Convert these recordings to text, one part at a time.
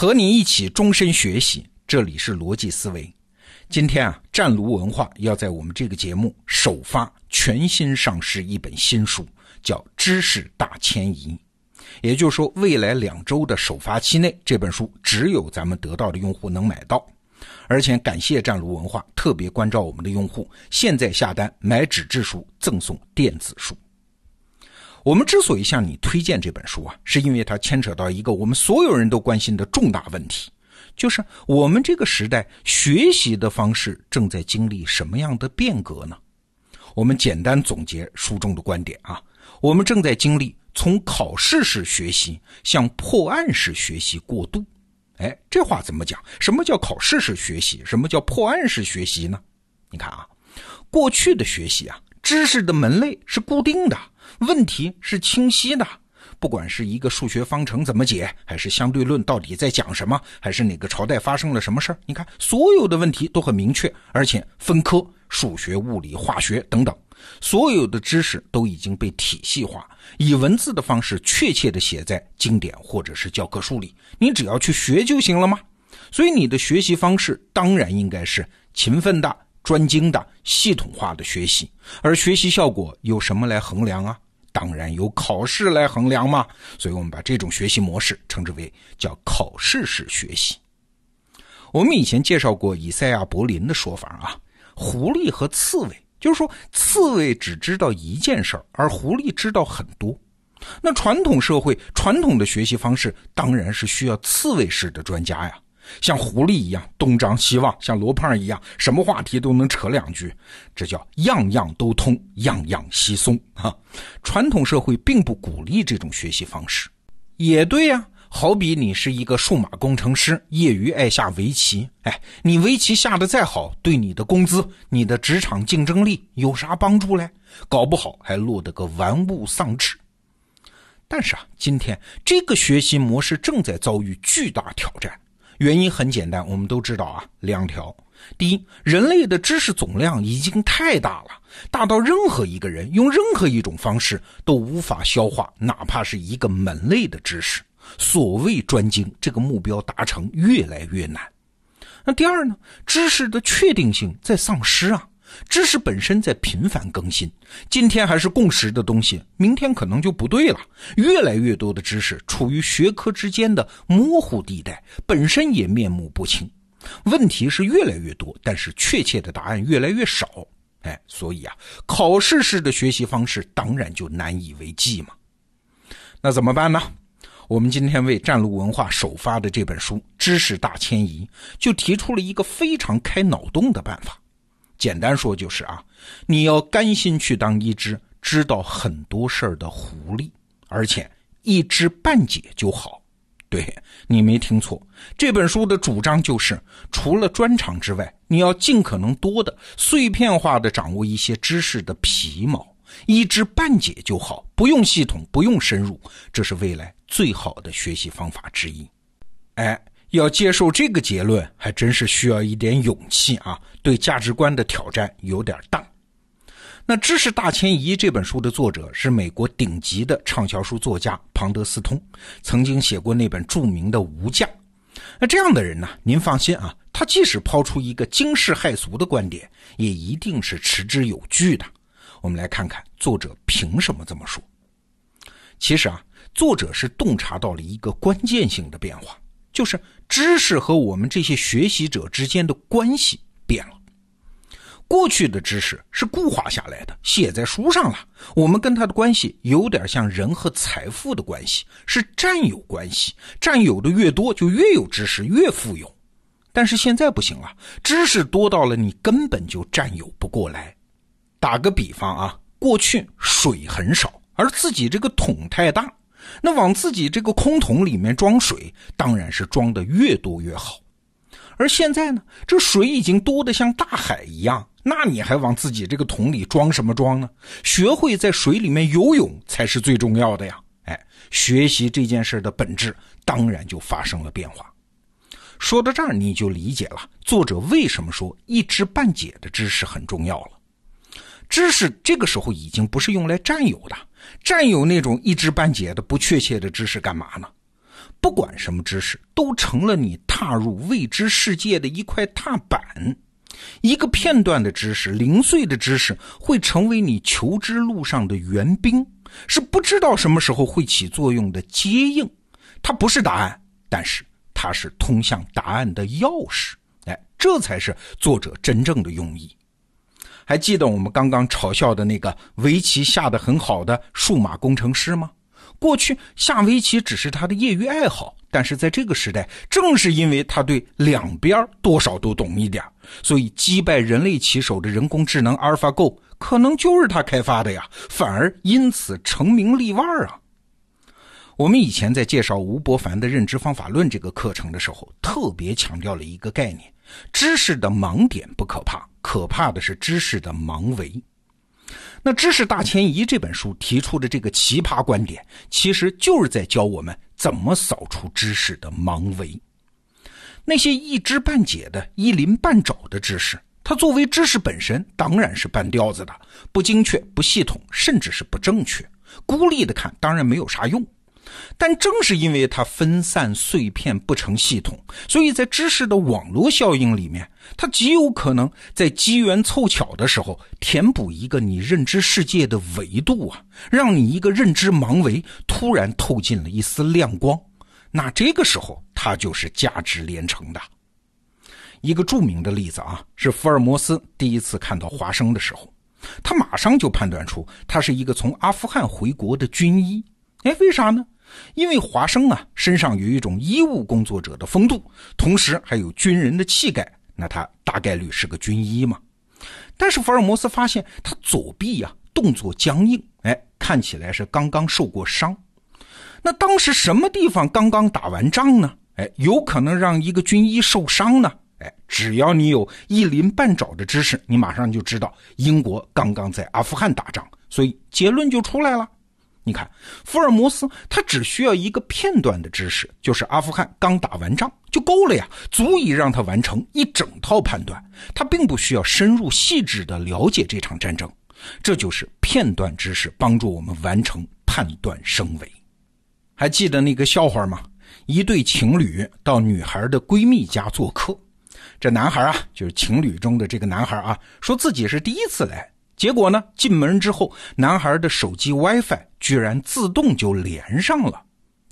和你一起终身学习，这里是逻辑思维。今天啊，湛卢文化要在我们这个节目首发全新上市一本新书，叫《知识大迁移》。也就是说，未来两周的首发期内，这本书只有咱们得到的用户能买到。而且感谢湛卢文化特别关照我们的用户，现在下单买纸质书赠送电子书。我们之所以向你推荐这本书啊，是因为它牵扯到一个我们所有人都关心的重大问题，就是我们这个时代学习的方式正在经历什么样的变革呢？我们简单总结书中的观点啊，我们正在经历从考试式学习向破案式学习过渡。哎，这话怎么讲？什么叫考试式学习？什么叫破案式学习呢？你看啊，过去的学习啊，知识的门类是固定的。问题是清晰的，不管是一个数学方程怎么解，还是相对论到底在讲什么，还是哪个朝代发生了什么事儿，你看所有的问题都很明确，而且分科，数学、物理、化学等等，所有的知识都已经被体系化，以文字的方式确切的写在经典或者是教科书里，你只要去学就行了吗？所以你的学习方式当然应该是勤奋的、专精的、系统化的学习，而学习效果有什么来衡量啊？当然由考试来衡量嘛，所以我们把这种学习模式称之为叫考试式学习。我们以前介绍过以赛亚·柏林的说法啊，狐狸和刺猬，就是说刺猬只知道一件事儿，而狐狸知道很多。那传统社会传统的学习方式当然是需要刺猬式的专家呀。像狐狸一样东张西望，像罗胖一样什么话题都能扯两句，这叫样样都通，样样稀松啊！传统社会并不鼓励这种学习方式，也对呀。好比你是一个数码工程师，业余爱下围棋，哎，你围棋下的再好，对你的工资、你的职场竞争力有啥帮助嘞？搞不好还落得个玩物丧志。但是啊，今天这个学习模式正在遭遇巨大挑战。原因很简单，我们都知道啊，两条。第一，人类的知识总量已经太大了，大到任何一个人用任何一种方式都无法消化，哪怕是一个门类的知识。所谓专精，这个目标达成越来越难。那第二呢？知识的确定性在丧失啊。知识本身在频繁更新，今天还是共识的东西，明天可能就不对了。越来越多的知识处于学科之间的模糊地带，本身也面目不清。问题是越来越多，但是确切的答案越来越少。哎，所以啊，考试式的学习方式当然就难以为继嘛。那怎么办呢？我们今天为战路文化首发的这本书《知识大迁移》，就提出了一个非常开脑洞的办法。简单说就是啊，你要甘心去当一只知道很多事儿的狐狸，而且一知半解就好。对你没听错，这本书的主张就是，除了专长之外，你要尽可能多的碎片化的掌握一些知识的皮毛，一知半解就好，不用系统，不用深入，这是未来最好的学习方法之一。哎。要接受这个结论，还真是需要一点勇气啊！对价值观的挑战有点大。那《知识大迁移》这本书的作者是美国顶级的畅销书作家庞德斯通，曾经写过那本著名的《无价》。那这样的人呢，您放心啊，他即使抛出一个惊世骇俗的观点，也一定是持之有据的。我们来看看作者凭什么这么说。其实啊，作者是洞察到了一个关键性的变化。就是知识和我们这些学习者之间的关系变了。过去的知识是固化下来的，写在书上了。我们跟他的关系有点像人和财富的关系，是占有关系。占有的越多，就越有知识，越富有。但是现在不行了，知识多到了你根本就占有不过来。打个比方啊，过去水很少，而自己这个桶太大。那往自己这个空桶里面装水，当然是装的越多越好。而现在呢，这水已经多得像大海一样，那你还往自己这个桶里装什么装呢？学会在水里面游泳才是最重要的呀！哎，学习这件事的本质当然就发生了变化。说到这儿，你就理解了作者为什么说一知半解的知识很重要了。知识这个时候已经不是用来占有的。占有那种一知半解的不确切的知识干嘛呢？不管什么知识，都成了你踏入未知世界的一块踏板。一个片段的知识，零碎的知识，会成为你求知路上的援兵，是不知道什么时候会起作用的接应。它不是答案，但是它是通向答案的钥匙。哎，这才是作者真正的用意。还记得我们刚刚嘲笑的那个围棋下得很好的数码工程师吗？过去下围棋只是他的业余爱好，但是在这个时代，正是因为他对两边多少都懂一点，所以击败人类棋手的人工智能阿尔法 Go 可能就是他开发的呀，反而因此成名立万啊。我们以前在介绍吴伯凡的认知方法论这个课程的时候，特别强调了一个概念：知识的盲点不可怕，可怕的是知识的盲维。那《知识大迁移》这本书提出的这个奇葩观点，其实就是在教我们怎么扫除知识的盲维。那些一知半解的、一鳞半爪的知识，它作为知识本身，当然是半吊子的，不精确、不系统，甚至是不正确。孤立的看，当然没有啥用。但正是因为它分散碎片不成系统，所以在知识的网络效应里面，它极有可能在机缘凑巧的时候填补一个你认知世界的维度啊，让你一个认知盲维突然透进了一丝亮光。那这个时候，它就是价值连城的。一个著名的例子啊，是福尔摩斯第一次看到华生的时候，他马上就判断出他是一个从阿富汗回国的军医。哎，为啥呢？因为华生啊，身上有一种医务工作者的风度，同时还有军人的气概，那他大概率是个军医嘛。但是福尔摩斯发现他左臂呀动作僵硬，哎，看起来是刚刚受过伤。那当时什么地方刚刚打完仗呢？哎，有可能让一个军医受伤呢？哎，只要你有一鳞半爪的知识，你马上就知道英国刚刚在阿富汗打仗，所以结论就出来了。你看，福尔摩斯他只需要一个片段的知识，就是阿富汗刚打完仗就够了呀，足以让他完成一整套判断。他并不需要深入细致的了解这场战争，这就是片段知识帮助我们完成判断升维。还记得那个笑话吗？一对情侣到女孩的闺蜜家做客，这男孩啊，就是情侣中的这个男孩啊，说自己是第一次来。结果呢？进门之后，男孩的手机 WiFi 居然自动就连上了。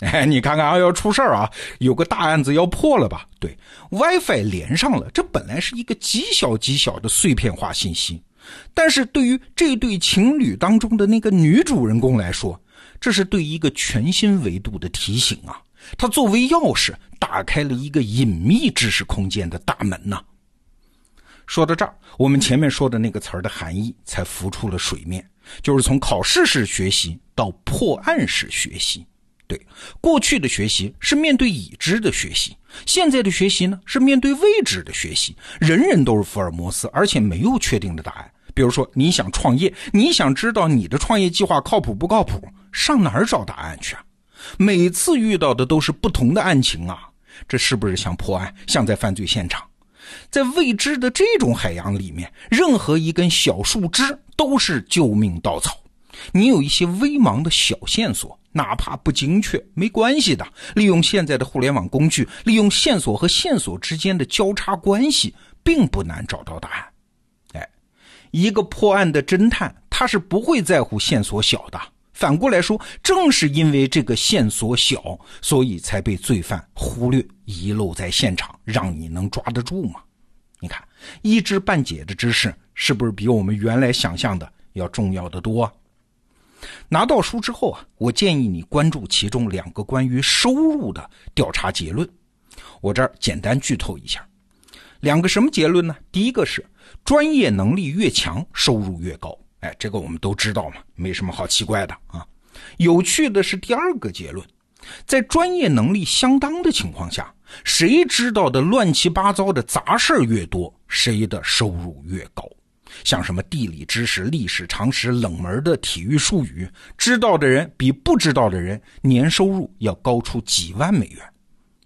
哎，你看看啊，要出事儿啊，有个大案子要破了吧？对，WiFi 连上了，这本来是一个极小极小的碎片化信息，但是对于这对情侣当中的那个女主人公来说，这是对一个全新维度的提醒啊！她作为钥匙，打开了一个隐秘知识空间的大门呐。说到这儿，我们前面说的那个词儿的含义才浮出了水面，就是从考试式学习到破案式学习。对，过去的学习是面对已知的学习，现在的学习呢是面对未知的学习。人人都是福尔摩斯，而且没有确定的答案。比如说，你想创业，你想知道你的创业计划靠谱不靠谱，上哪儿找答案去啊？每次遇到的都是不同的案情啊，这是不是像破案，像在犯罪现场？在未知的这种海洋里面，任何一根小树枝都是救命稻草。你有一些微茫的小线索，哪怕不精确，没关系的。利用现在的互联网工具，利用线索和线索之间的交叉关系，并不难找到答案。哎，一个破案的侦探，他是不会在乎线索小的。反过来说，正是因为这个线索小，所以才被罪犯忽略遗漏在现场，让你能抓得住吗？你看，一知半解的知识是不是比我们原来想象的要重要的多？拿到书之后啊，我建议你关注其中两个关于收入的调查结论。我这儿简单剧透一下，两个什么结论呢？第一个是专业能力越强，收入越高。哎，这个我们都知道嘛，没什么好奇怪的啊。有趣的是第二个结论，在专业能力相当的情况下，谁知道的乱七八糟的杂事越多，谁的收入越高。像什么地理知识、历史常识、冷门的体育术语，知道的人比不知道的人年收入要高出几万美元。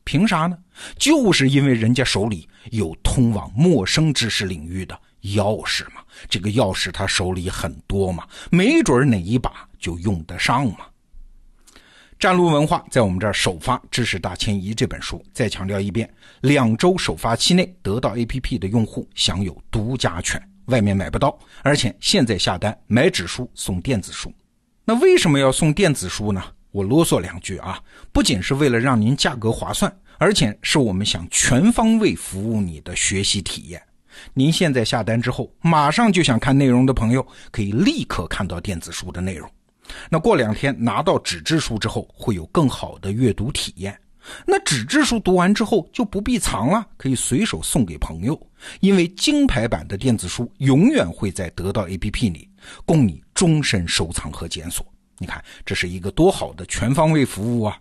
凭啥呢？就是因为人家手里有通往陌生知识领域的。钥匙嘛，这个钥匙他手里很多嘛，没准哪一把就用得上嘛。湛卢文化在我们这儿首发《知识大迁移》这本书，再强调一遍，两周首发期内得到 APP 的用户享有独家权，外面买不到，而且现在下单买纸书送电子书。那为什么要送电子书呢？我啰嗦两句啊，不仅是为了让您价格划算，而且是我们想全方位服务你的学习体验。您现在下单之后，马上就想看内容的朋友，可以立刻看到电子书的内容。那过两天拿到纸质书之后，会有更好的阅读体验。那纸质书读完之后就不必藏了，可以随手送给朋友。因为金牌版的电子书永远会在得到 APP 里，供你终身收藏和检索。你看，这是一个多好的全方位服务啊！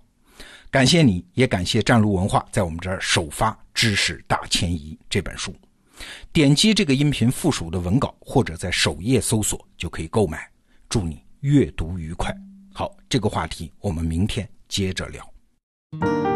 感谢你，也感谢湛卢文化在我们这儿首发《知识大迁移》这本书。点击这个音频附属的文稿，或者在首页搜索就可以购买。祝你阅读愉快。好，这个话题我们明天接着聊。